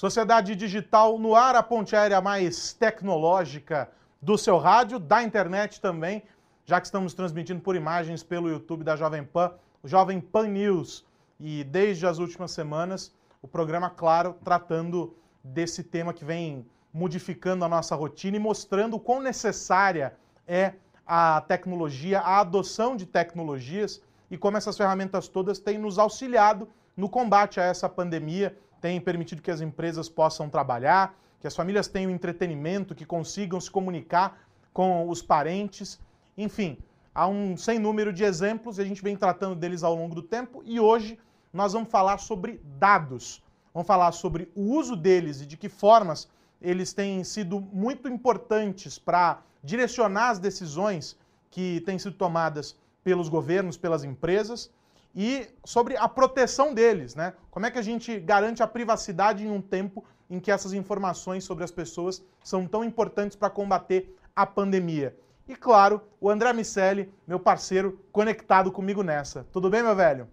Sociedade Digital no ar, a ponte aérea mais tecnológica do seu rádio, da internet também, já que estamos transmitindo por imagens pelo YouTube da Jovem Pan, o Jovem Pan News. E desde as últimas semanas, o programa, claro, tratando desse tema que vem modificando a nossa rotina e mostrando o quão necessária é a tecnologia, a adoção de tecnologias e como essas ferramentas todas têm nos auxiliado no combate a essa pandemia, têm permitido que as empresas possam trabalhar, que as famílias tenham entretenimento, que consigam se comunicar com os parentes. Enfim, há um sem número de exemplos e a gente vem tratando deles ao longo do tempo e hoje nós vamos falar sobre dados. Vamos falar sobre o uso deles e de que formas eles têm sido muito importantes para direcionar as decisões que têm sido tomadas pelos governos, pelas empresas e sobre a proteção deles, né? Como é que a gente garante a privacidade em um tempo em que essas informações sobre as pessoas são tão importantes para combater a pandemia? E claro, o André Miceli, meu parceiro, conectado comigo nessa. Tudo bem, meu velho?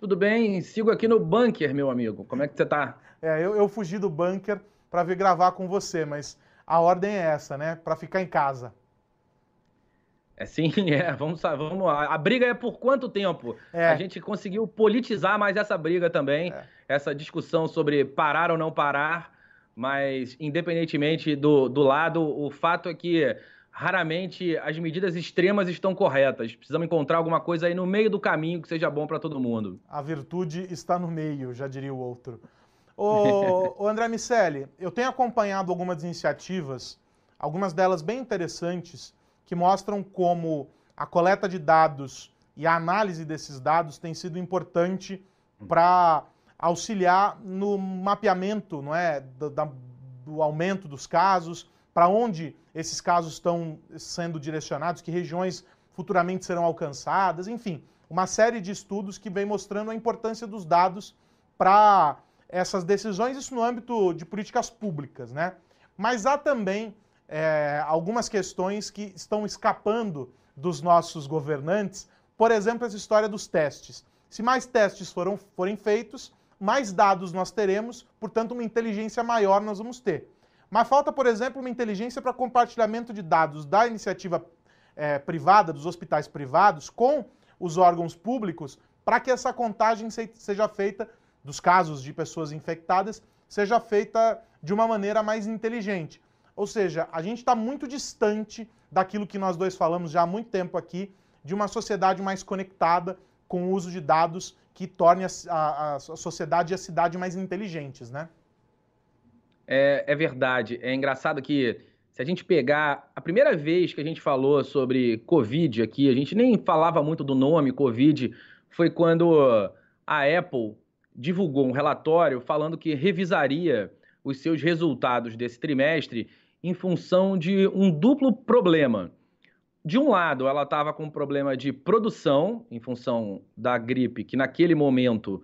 Tudo bem, sigo aqui no bunker, meu amigo. Como é que você tá? É, eu, eu fugi do bunker para vir gravar com você, mas a ordem é essa, né? Para ficar em casa. É sim, é. Vamos, vamos A briga é por quanto tempo? É. A gente conseguiu politizar mais essa briga também, é. essa discussão sobre parar ou não parar, mas independentemente do, do lado, o fato é que raramente as medidas extremas estão corretas. Precisamos encontrar alguma coisa aí no meio do caminho que seja bom para todo mundo. A virtude está no meio, já diria o outro. Ô, ô André Miceli, eu tenho acompanhado algumas iniciativas, algumas delas bem interessantes, que mostram como a coleta de dados e a análise desses dados tem sido importante para auxiliar no mapeamento não é, do, do aumento dos casos, para onde esses casos estão sendo direcionados, que regiões futuramente serão alcançadas, enfim, uma série de estudos que vem mostrando a importância dos dados para essas decisões, isso no âmbito de políticas públicas, né? Mas há também é, algumas questões que estão escapando dos nossos governantes, por exemplo, essa história dos testes. Se mais testes foram, forem feitos, mais dados nós teremos, portanto, uma inteligência maior nós vamos ter. Mas falta, por exemplo, uma inteligência para compartilhamento de dados da iniciativa é, privada, dos hospitais privados, com os órgãos públicos, para que essa contagem seja feita, dos casos de pessoas infectadas, seja feita de uma maneira mais inteligente. Ou seja, a gente está muito distante daquilo que nós dois falamos já há muito tempo aqui, de uma sociedade mais conectada, com o uso de dados que torne a, a, a sociedade e a cidade mais inteligentes, né? É, é verdade. É engraçado que se a gente pegar a primeira vez que a gente falou sobre Covid aqui, a gente nem falava muito do nome Covid, foi quando a Apple divulgou um relatório falando que revisaria os seus resultados desse trimestre em função de um duplo problema. De um lado, ela estava com um problema de produção, em função da gripe, que naquele momento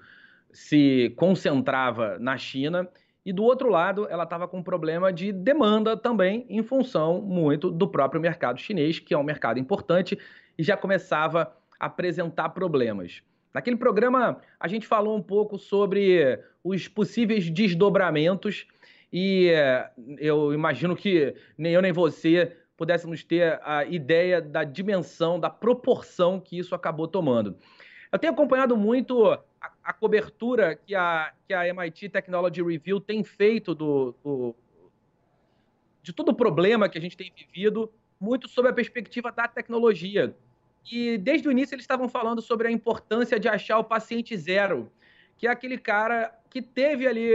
se concentrava na China, e do outro lado, ela estava com um problema de demanda também, em função muito do próprio mercado chinês, que é um mercado importante e já começava a apresentar problemas. Naquele programa, a gente falou um pouco sobre os possíveis desdobramentos e eh, eu imagino que nem eu nem você pudéssemos ter a ideia da dimensão, da proporção que isso acabou tomando. Eu tenho acompanhado muito a, a cobertura que a, que a MIT Technology Review tem feito do, do, de todo o problema que a gente tem vivido, muito sob a perspectiva da tecnologia. E desde o início eles estavam falando sobre a importância de achar o paciente zero, que é aquele cara que teve ali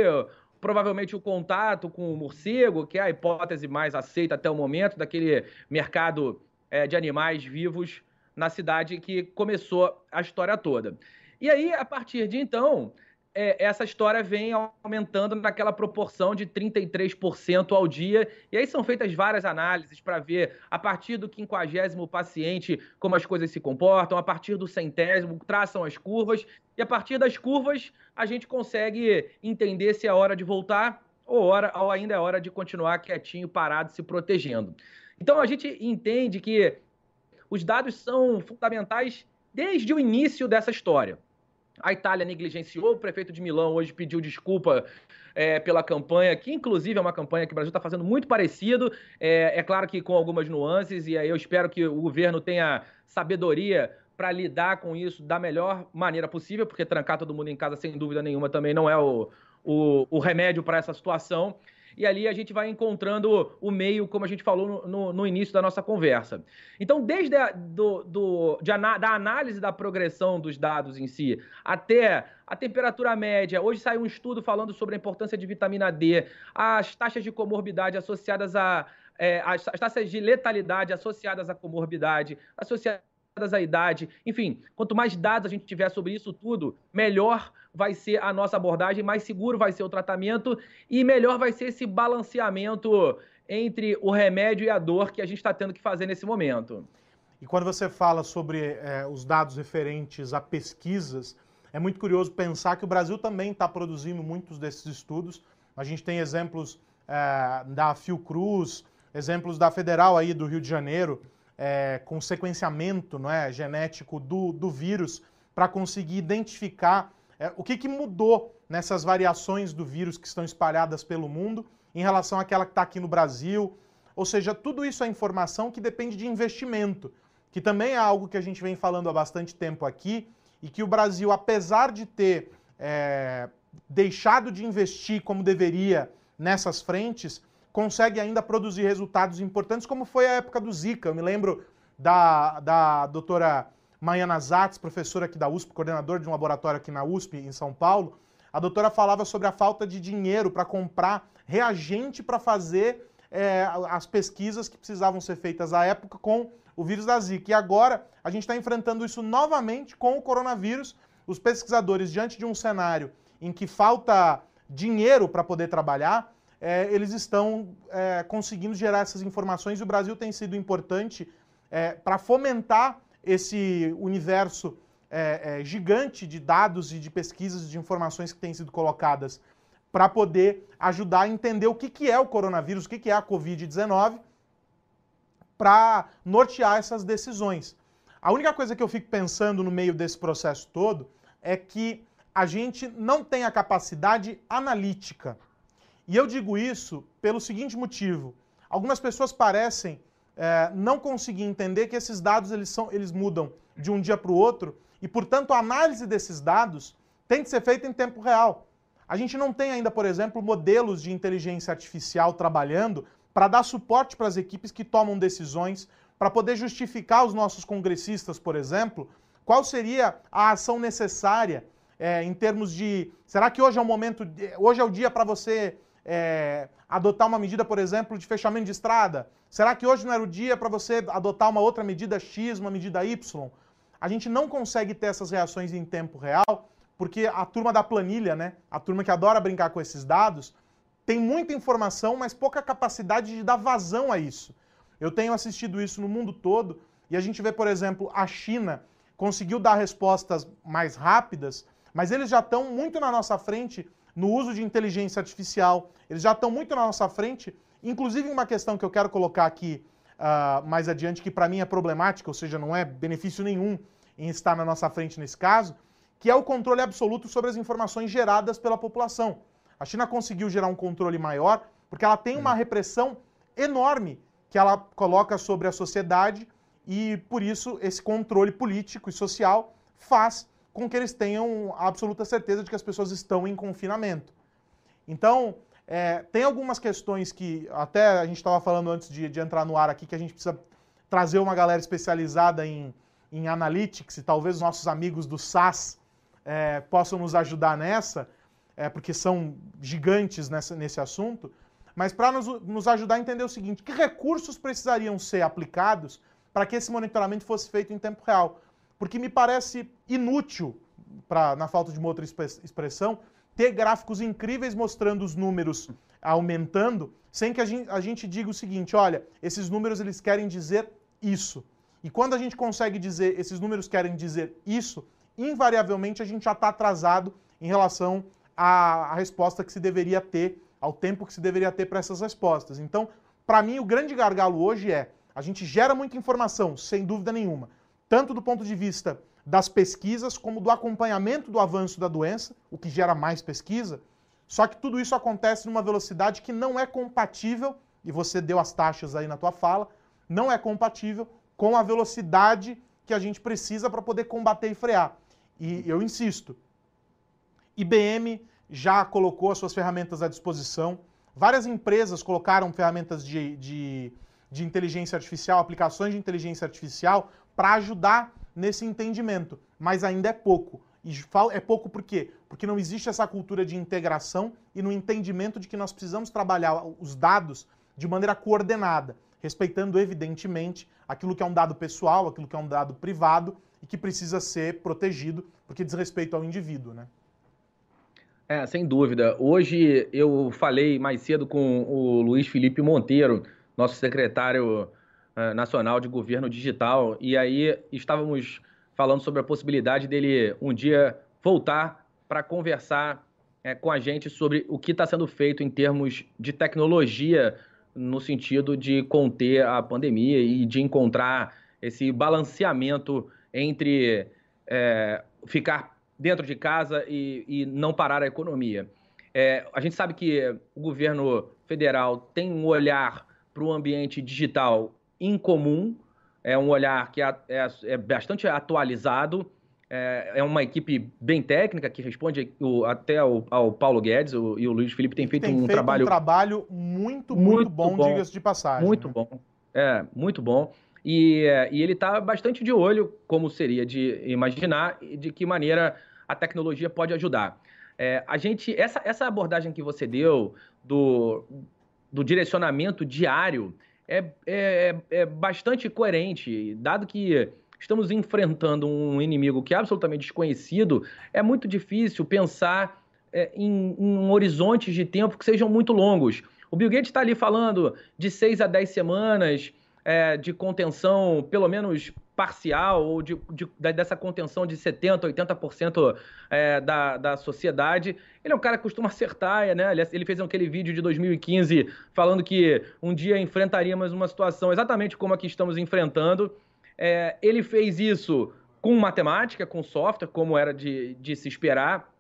provavelmente o contato com o morcego, que é a hipótese mais aceita até o momento daquele mercado é, de animais vivos na cidade que começou a história toda. E aí, a partir de então, é, essa história vem aumentando naquela proporção de 33% ao dia. E aí são feitas várias análises para ver, a partir do quinquagésimo paciente, como as coisas se comportam, a partir do centésimo, traçam as curvas. E a partir das curvas, a gente consegue entender se é hora de voltar ou, hora, ou ainda é hora de continuar quietinho, parado, se protegendo. Então a gente entende que os dados são fundamentais desde o início dessa história. A Itália negligenciou, o prefeito de Milão hoje pediu desculpa é, pela campanha, que inclusive é uma campanha que o Brasil está fazendo muito parecido. É, é claro que com algumas nuances, e aí eu espero que o governo tenha sabedoria para lidar com isso da melhor maneira possível, porque trancar todo mundo em casa, sem dúvida nenhuma, também não é o, o, o remédio para essa situação e ali a gente vai encontrando o meio, como a gente falou no, no, no início da nossa conversa. Então, desde a, do, do, de, da análise da progressão dos dados em si, até a temperatura média, hoje saiu um estudo falando sobre a importância de vitamina D, as taxas de comorbidade associadas a. É, as, as taxas de letalidade associadas à comorbidade, associadas à idade, enfim, quanto mais dados a gente tiver sobre isso tudo, melhor vai ser a nossa abordagem, mais seguro vai ser o tratamento e melhor vai ser esse balanceamento entre o remédio e a dor que a gente está tendo que fazer nesse momento. E quando você fala sobre é, os dados referentes a pesquisas, é muito curioso pensar que o Brasil também está produzindo muitos desses estudos. A gente tem exemplos é, da Fiocruz, exemplos da Federal aí do Rio de Janeiro, é, com sequenciamento não é, genético do, do vírus para conseguir identificar o que, que mudou nessas variações do vírus que estão espalhadas pelo mundo em relação àquela que está aqui no Brasil? Ou seja, tudo isso é informação que depende de investimento, que também é algo que a gente vem falando há bastante tempo aqui e que o Brasil, apesar de ter é, deixado de investir como deveria nessas frentes, consegue ainda produzir resultados importantes, como foi a época do Zika. Eu me lembro da, da doutora Maiana Zatz, professora aqui da USP, coordenadora de um laboratório aqui na USP, em São Paulo, a doutora falava sobre a falta de dinheiro para comprar reagente para fazer é, as pesquisas que precisavam ser feitas à época com o vírus da Zika. E agora a gente está enfrentando isso novamente com o coronavírus. Os pesquisadores, diante de um cenário em que falta dinheiro para poder trabalhar, é, eles estão é, conseguindo gerar essas informações e o Brasil tem sido importante é, para fomentar esse universo é, é, gigante de dados e de pesquisas de informações que têm sido colocadas para poder ajudar a entender o que, que é o coronavírus, o que, que é a Covid-19, para nortear essas decisões. A única coisa que eu fico pensando no meio desse processo todo é que a gente não tem a capacidade analítica. E eu digo isso pelo seguinte motivo: algumas pessoas parecem é, não conseguir entender que esses dados eles, são, eles mudam de um dia para o outro e, portanto, a análise desses dados tem que ser feita em tempo real. A gente não tem ainda, por exemplo, modelos de inteligência artificial trabalhando para dar suporte para as equipes que tomam decisões, para poder justificar aos nossos congressistas, por exemplo, qual seria a ação necessária é, em termos de. Será que hoje é o momento, hoje é o dia para você é, adotar uma medida, por exemplo, de fechamento de estrada? Será que hoje não era o dia para você adotar uma outra medida X, uma medida Y? A gente não consegue ter essas reações em tempo real, porque a turma da planilha, né, a turma que adora brincar com esses dados, tem muita informação, mas pouca capacidade de dar vazão a isso. Eu tenho assistido isso no mundo todo e a gente vê, por exemplo, a China conseguiu dar respostas mais rápidas, mas eles já estão muito na nossa frente no uso de inteligência artificial, eles já estão muito na nossa frente, inclusive uma questão que eu quero colocar aqui uh, mais adiante, que para mim é problemática, ou seja, não é benefício nenhum em estar na nossa frente nesse caso, que é o controle absoluto sobre as informações geradas pela população. A China conseguiu gerar um controle maior porque ela tem uma repressão enorme que ela coloca sobre a sociedade e, por isso, esse controle político e social faz com que eles tenham absoluta certeza de que as pessoas estão em confinamento. Então, é, tem algumas questões que até a gente estava falando antes de, de, entrar no ar aqui que a gente precisa trazer uma galera especializada em, em analytics e talvez os nossos amigos do SAS é, possam nos ajudar nessa, é, porque são gigantes nessa, nesse assunto. Mas para nos, nos ajudar a entender o seguinte: que recursos precisariam ser aplicados para que esse monitoramento fosse feito em tempo real? Porque me parece inútil, pra, na falta de uma outra expressão, ter gráficos incríveis mostrando os números aumentando, sem que a gente, a gente diga o seguinte, olha, esses números eles querem dizer isso. E quando a gente consegue dizer, esses números querem dizer isso, invariavelmente a gente já está atrasado em relação à, à, resposta que se deveria ter, ao tempo que se deveria ter para essas respostas. Então, para mim, o grande gargalo hoje é, a gente gera muita informação, sem dúvida nenhuma, tanto do ponto de vista das pesquisas como do acompanhamento do avanço da doença, o que gera mais pesquisa, Só que tudo isso acontece numa velocidade que não é compatível, e você deu as taxas aí na tua fala, não é compatível com a velocidade que a gente precisa para poder combater e frear. E eu insisto, IBM já colocou as suas ferramentas à disposição, várias empresas colocaram ferramentas de, de, de inteligência artificial, aplicações de inteligência artificial, para ajudar nesse entendimento, mas ainda é pouco. E é pouco por quê? Porque não existe essa cultura de integração e no entendimento de que nós precisamos trabalhar os dados de maneira coordenada, respeitando, evidentemente, aquilo que é um dado pessoal, aquilo que é um dado privado e que precisa ser protegido, porque diz respeito ao indivíduo, né? É, sem dúvida. Hoje eu falei mais cedo com o Luiz Felipe Monteiro, nosso secretário nacional de governo digital, e aí estávamos falando sobre a possibilidade dele um dia voltar para conversar é, com a gente sobre o que está sendo feito em termos de tecnologia no sentido de conter a pandemia e de encontrar esse balanceamento entre é, ficar dentro de casa e, e não parar a economia. É, a gente sabe que o governo federal tem um olhar para o ambiente digital incomum, é um olhar que é, é, é bastante atualizado, é, é, uma equipe bem técnica que responde o, até ao, ao, Paulo Guedes o, e o Luiz Felipe tem feito tem um feito trabalho um trabalho muito muito, muito bom, bom diga-se de passagem. Muito né? bom, é muito bom. E, e ele está bastante de olho, como seria de imaginar, de que maneira a tecnologia pode ajudar. É, a gente, essa, essa abordagem que você deu do, do direcionamento diário é, é, é bastante coerente, dado que estamos enfrentando um inimigo que é absolutamente desconhecido, é muito difícil pensar é, em, em horizontes de tempo que sejam muito longos. O Bill Gates está ali falando de seis a dez semanas é, de contenção, pelo menos parcial, ou de, de, dessa contenção de 70%, 80% é, da, da sociedade. Ele é um cara que costuma acertar, né? Ele fez aquele vídeo de 2015 falando que um dia enfrentaríamos uma situação exatamente como a que estamos enfrentando. É, ele fez isso com matemática, com software, como era de, de se esperar,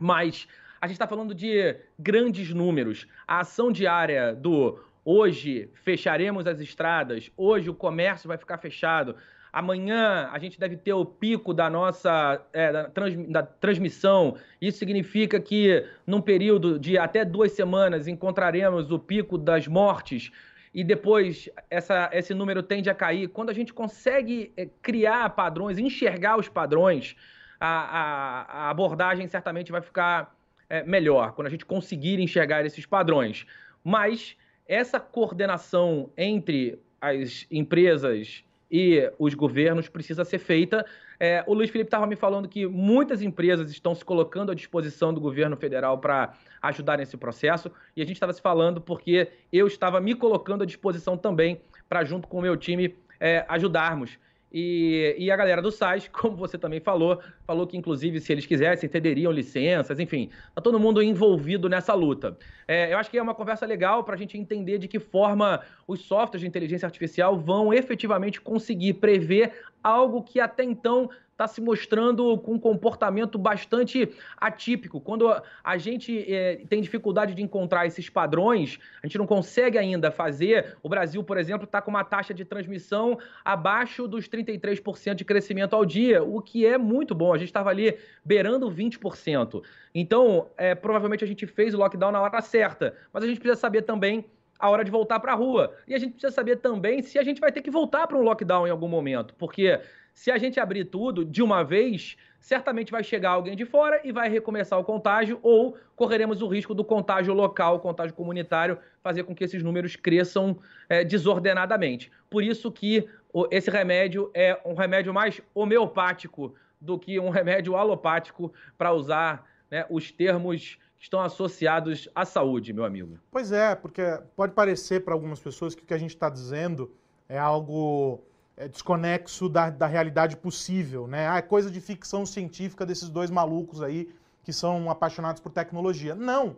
mas a gente está falando de grandes números. A ação diária do Hoje fecharemos as estradas, hoje o comércio vai ficar fechado. Amanhã a gente deve ter o pico da nossa é, da, trans, da transmissão. Isso significa que num período de até duas semanas encontraremos o pico das mortes e depois essa, esse número tende a cair. Quando a gente consegue é, criar padrões, enxergar os padrões, a, a, a abordagem certamente vai ficar é, melhor, quando a gente conseguir enxergar esses padrões. Mas essa coordenação entre as empresas e os governos precisa ser feita. É, o Luiz Felipe estava me falando que muitas empresas estão se colocando à disposição do governo federal para ajudar nesse processo, e a gente estava se falando porque eu estava me colocando à disposição também para, junto com o meu time, é, ajudarmos. E, e, a galera do SAIS, como você também falou, falou que, inclusive, se eles quisessem, cederiam licenças, enfim, tá todo mundo envolvido nessa luta. É, eu acho que é uma conversa legal para a gente entender de que forma os softwares de inteligência artificial vão efetivamente conseguir prever algo que até então está se mostrando com um comportamento bastante atípico. Quando a gente é, tem dificuldade de encontrar esses padrões, a gente não consegue ainda fazer. O Brasil, por exemplo, está com uma taxa de transmissão abaixo dos 33% de crescimento ao dia, o que é muito bom. A gente estava ali beirando 20%. Então, é, provavelmente a gente fez o lockdown na hora certa, mas a gente precisa saber também a hora de voltar para a rua. E a gente precisa saber também se a gente vai ter que voltar para um lockdown em algum momento, porque se a gente abrir tudo de uma vez, certamente vai chegar alguém de fora e vai recomeçar o contágio, ou correremos o risco do contágio local, contágio comunitário, fazer com que esses números cresçam é, desordenadamente. Por isso que esse remédio é um remédio mais homeopático do que um remédio alopático, para usar né, os termos que estão associados à saúde, meu amigo. Pois é, porque pode parecer para algumas pessoas que o que a gente está dizendo é algo desconexo da, da realidade possível, né? Ah, é coisa de ficção científica desses dois malucos aí que são apaixonados por tecnologia. Não!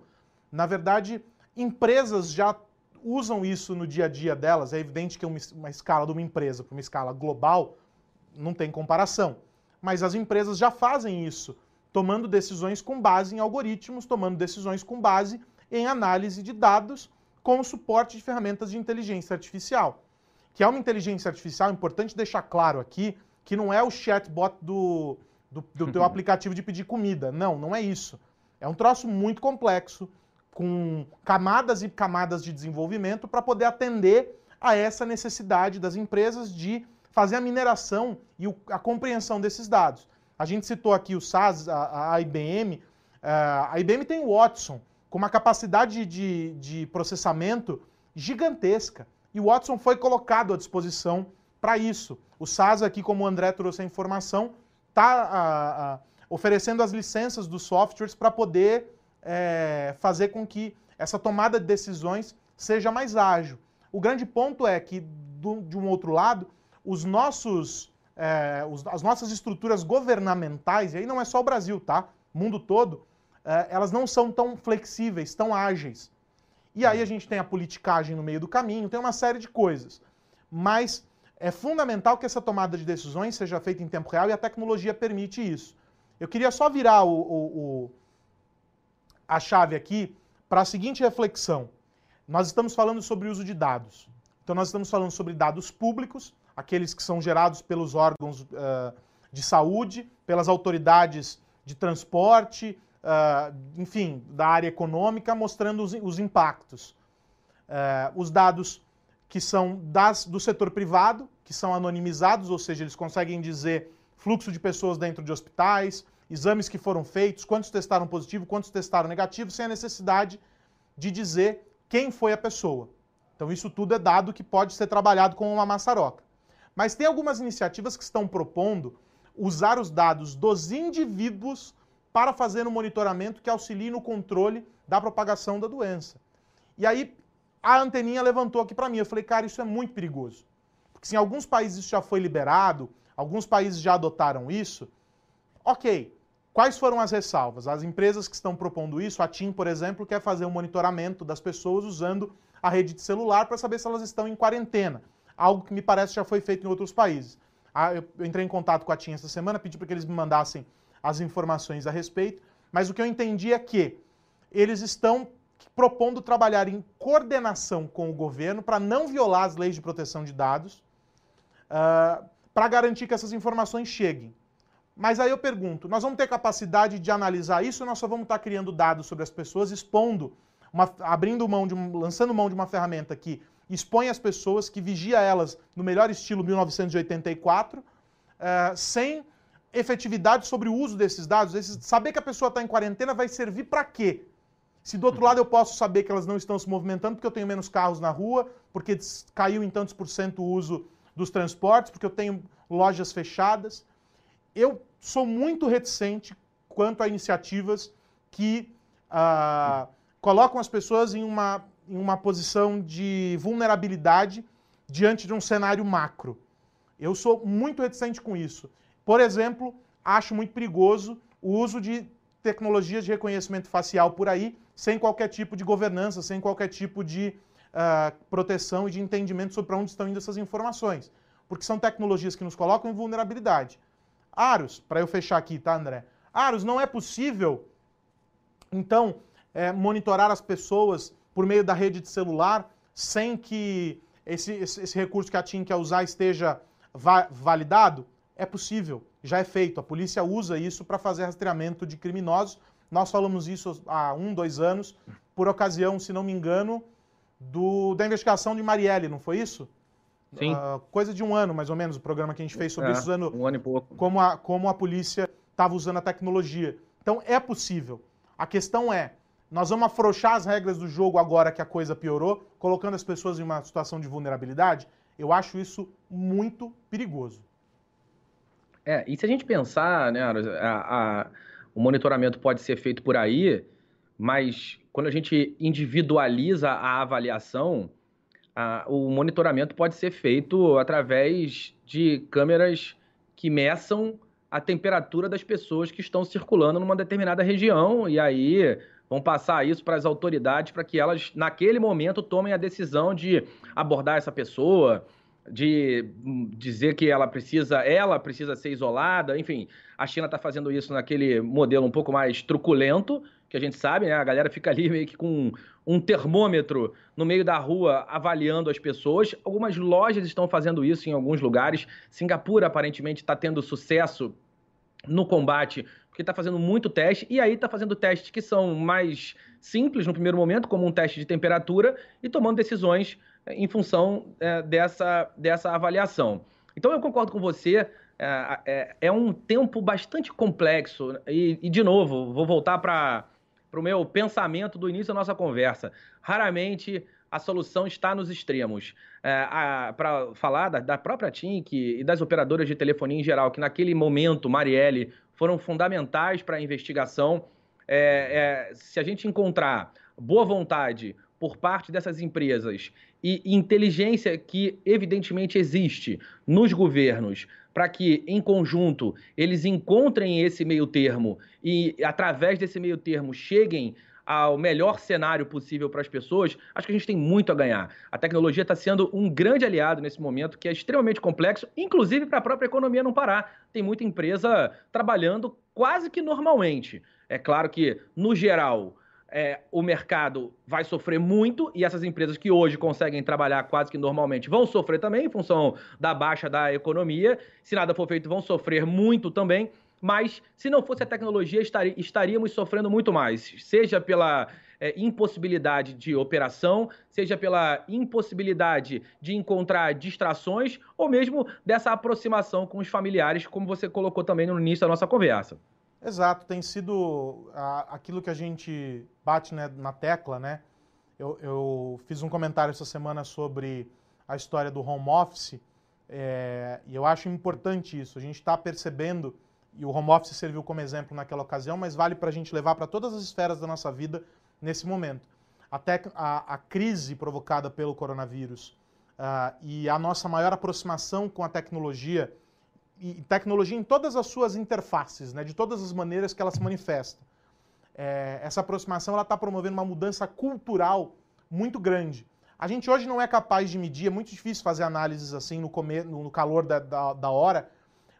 Na verdade, empresas já usam isso no dia a dia delas. É evidente que uma, uma escala de uma empresa para uma escala global não tem comparação. Mas as empresas já fazem isso tomando decisões com base em algoritmos, tomando decisões com base em análise de dados com o suporte de ferramentas de inteligência artificial. Que é uma inteligência artificial, importante deixar claro aqui, que não é o chatbot do, do, do teu aplicativo de pedir comida. Não, não é isso. É um troço muito complexo, com camadas e camadas de desenvolvimento para poder atender a essa necessidade das empresas de fazer a mineração e a compreensão desses dados. A gente citou aqui o SAS, a, a IBM. A IBM tem o Watson, com uma capacidade de, de processamento gigantesca. E o Watson foi colocado à disposição para isso. O SAS, aqui, como o André trouxe a informação, está oferecendo as licenças dos softwares para poder é, fazer com que essa tomada de decisões seja mais ágil. O grande ponto é que, do, de um outro lado, os nossos, é, os, as nossas estruturas governamentais, e aí não é só o Brasil, tá? O mundo todo, é, elas não são tão flexíveis, tão ágeis. E aí a gente tem a politicagem no meio do caminho, tem uma série de coisas. Mas é fundamental que essa tomada de decisões seja feita em tempo real e a tecnologia permite isso. Eu queria só virar o, o, o a chave aqui para a seguinte reflexão. Nós estamos falando sobre o uso de dados. Então, nós estamos falando sobre dados públicos, aqueles que são gerados pelos órgãos uh, de saúde, pelas autoridades de transporte, uh, enfim, da área econômica, mostrando os, os impactos. Uh, os dados que são das, do setor privado, que são anonimizados, ou seja, eles conseguem dizer fluxo de pessoas dentro de hospitais, exames que foram feitos, quantos testaram positivo, quantos testaram negativo, sem a necessidade de dizer quem foi a pessoa. Então, isso tudo é dado que pode ser trabalhado com uma maçaroca. Mas tem algumas iniciativas que estão propondo usar os dados dos indivíduos para fazer um monitoramento que auxilie no controle da propagação da doença. E aí a anteninha levantou aqui para mim. Eu falei, cara, isso é muito perigoso. Porque se em alguns países isso já foi liberado, alguns países já adotaram isso, ok. Quais foram as ressalvas? As empresas que estão propondo isso, a TIM, por exemplo, quer fazer um monitoramento das pessoas usando a rede de celular para saber se elas estão em quarentena. Algo que me parece já foi feito em outros países. Ah, eu entrei em contato com a TIM essa semana, pedi para que eles me mandassem as informações a respeito, mas o que eu entendi é que eles estão propondo trabalhar em coordenação com o governo para não violar as leis de proteção de dados, uh, ah, para garantir que essas informações cheguem. Mas aí eu pergunto, nós vamos ter capacidade de analisar isso ou nós só vamos estar criando dados sobre as pessoas, expondo, uma, abrindo mão de, lançando mão de uma ferramenta que expõe as pessoas, que vigia elas no melhor estilo 1984, uh, sem efetividade sobre o uso desses dados. Esses, saber que a pessoa está em quarentena vai servir para quê? Se do outro lado eu posso saber que elas não estão se movimentando porque eu tenho menos carros na rua, porque caiu em tantos por cento o uso dos transportes, porque eu tenho lojas fechadas. Eu sou muito reticente quanto a iniciativas que uh, colocam as pessoas em uma, em uma posição de vulnerabilidade diante de um cenário macro. Eu sou muito reticente com isso. Por exemplo, acho muito perigoso o uso de tecnologias de reconhecimento facial por aí, sem qualquer tipo de governança, sem qualquer tipo de uh, proteção e de entendimento sobre para onde estão indo essas informações. Porque são tecnologias que nos colocam em vulnerabilidade. Aros, para eu fechar aqui, tá, André? Aros, não é possível, então, é, monitorar as pessoas por meio da rede de celular sem que esse, esse, esse recurso que a TIM quer usar esteja va validado? É possível, já é feito. A polícia usa isso para fazer rastreamento de criminosos. Nós falamos isso há um, dois anos, por ocasião, se não me engano, do, da investigação de Marielle, não foi isso? Sim. Uh, coisa de um ano, mais ou menos, o programa que a gente fez sobre é, isso, usando um ano e pouco. Como, a, como a polícia estava usando a tecnologia. Então, é possível. A questão é, nós vamos afrouxar as regras do jogo agora que a coisa piorou, colocando as pessoas em uma situação de vulnerabilidade? Eu acho isso muito perigoso. É, e se a gente pensar, né, a, a, o monitoramento pode ser feito por aí, mas quando a gente individualiza a avaliação, a, o monitoramento pode ser feito através de câmeras que meçam a temperatura das pessoas que estão circulando numa determinada região e aí vão passar isso para as autoridades para que elas, naquele momento, tomem a decisão de abordar essa pessoa, de dizer que ela precisa, ela precisa ser isolada, enfim, a China está fazendo isso naquele modelo um pouco mais truculento, que a gente sabe, né? A galera fica ali meio que com um termômetro no meio da rua avaliando as pessoas. Algumas lojas estão fazendo isso em alguns lugares. Singapura aparentemente está tendo sucesso no combate porque está fazendo muito teste e aí está fazendo testes que são mais simples no primeiro momento, como um teste de temperatura e tomando decisões em função é, dessa, dessa avaliação. Então eu concordo com você. É, é, é um tempo bastante complexo e, e de novo, vou voltar para o meu pensamento do início da nossa conversa. Raramente a solução está nos extremos. É, para falar da, da, própria TINC e das operadoras de telefonia em geral, que naquele momento, Marielle, foram fundamentais para a investigação. É, é, se a gente encontrar boa vontade por parte dessas empresas e inteligência que evidentemente existe nos governos para que, em conjunto, eles encontrem esse meio termo e, através desse meio termo, cheguem ao melhor cenário possível para as pessoas, acho que a gente tem muito a ganhar. A tecnologia está sendo um grande aliado nesse momento, que é extremamente complexo, inclusive para a própria economia não parar. Tem muita empresa trabalhando quase que normalmente. É claro que, no geral, é, o mercado vai sofrer muito e essas empresas que hoje conseguem trabalhar quase que normalmente vão sofrer também em função da baixa da economia. Se nada for feito, vão sofrer muito também. Mas se não fosse a tecnologia, estaríamos sofrendo muito mais, seja pela é, impossibilidade de operação, seja pela impossibilidade de encontrar distrações, ou mesmo dessa aproximação com os familiares, como você colocou também no início da nossa conversa. Exato, tem sido a, aquilo que a gente bate né, na tecla, né? Eu, eu, fiz um comentário essa semana sobre a história do home office é, e eu acho importante isso. A gente está percebendo, e o home office serviu como exemplo naquela ocasião, mas vale para a gente levar para todas as esferas da nossa vida nesse momento. Até a, a crise provocada pelo coronavírus uh, e a nossa maior aproximação com a tecnologia e tecnologia em todas as suas interfaces, né, de todas as maneiras que ela se manifesta. É, essa aproximação está promovendo uma mudança cultural muito grande. A gente hoje não é capaz de medir, é muito difícil fazer análises assim no, comer, no calor da, da, da hora,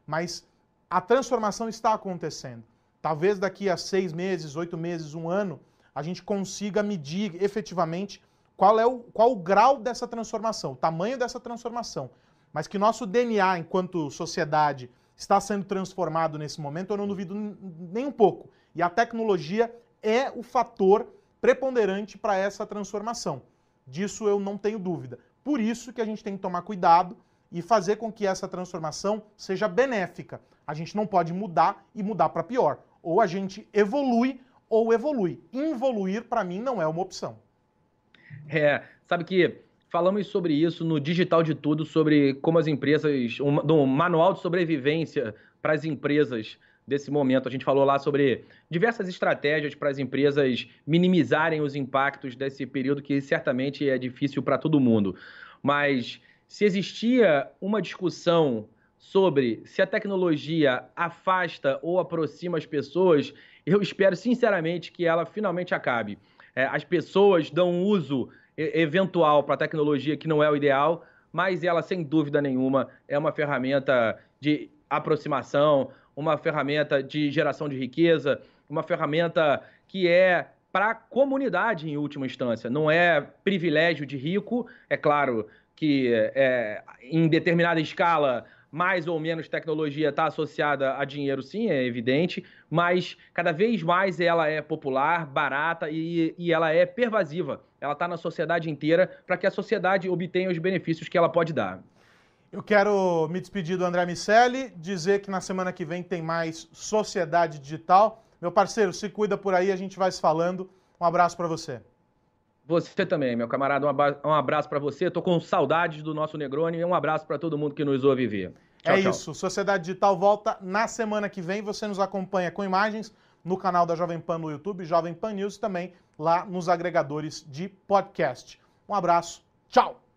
mas a transformação está acontecendo. Talvez daqui a seis meses, oito meses, um ano, a gente consiga medir efetivamente qual é o, qual o grau dessa transformação, o tamanho dessa transformação mas que nosso DNA enquanto sociedade está sendo transformado nesse momento, eu não duvido nem um pouco. E a tecnologia é o fator preponderante para essa transformação. Disso eu não tenho dúvida. Por isso que a gente tem que tomar cuidado e fazer com que essa transformação seja benéfica. A gente não pode mudar e mudar para pior. Ou a gente evolui ou evolui. Involuir, para mim, não é uma opção. É, sabe que Falamos sobre isso no Digital de Tudo, sobre como as empresas, um, manual de sobrevivência para as empresas desse momento. A gente falou lá sobre diversas estratégias para as empresas minimizarem os impactos desse período que certamente é difícil para todo mundo. Mas se existia uma discussão sobre se a tecnologia afasta ou aproxima as pessoas, eu espero sinceramente que ela finalmente acabe. É, as pessoas dão uso eventual para a tecnologia que não é o ideal, mas ela, sem dúvida nenhuma, é uma ferramenta de aproximação, uma ferramenta de geração de riqueza, uma ferramenta que é para a comunidade em última instância. Não é privilégio de rico, é claro que é, em determinada escala mais ou menos tecnologia está associada a dinheiro, sim, é evidente, mas cada vez mais ela é popular, barata e, e ela é pervasiva. Ela está na sociedade inteira para que a sociedade obtenha os benefícios que ela pode dar. Eu quero me despedir do André Miceli, dizer que na semana que vem tem mais Sociedade Digital. Meu parceiro, se cuida por aí, a gente vai se falando. Um abraço para você. Você também, meu camarada. Um abraço para você. Estou com saudades do nosso Negroni e um abraço para todo mundo que nos ouve ver. Tchau, é tchau. isso. Sociedade Digital volta na semana que vem. Você nos acompanha com imagens no canal da Jovem Pan no YouTube, Jovem Pan News também lá nos agregadores de podcast. Um abraço. Tchau.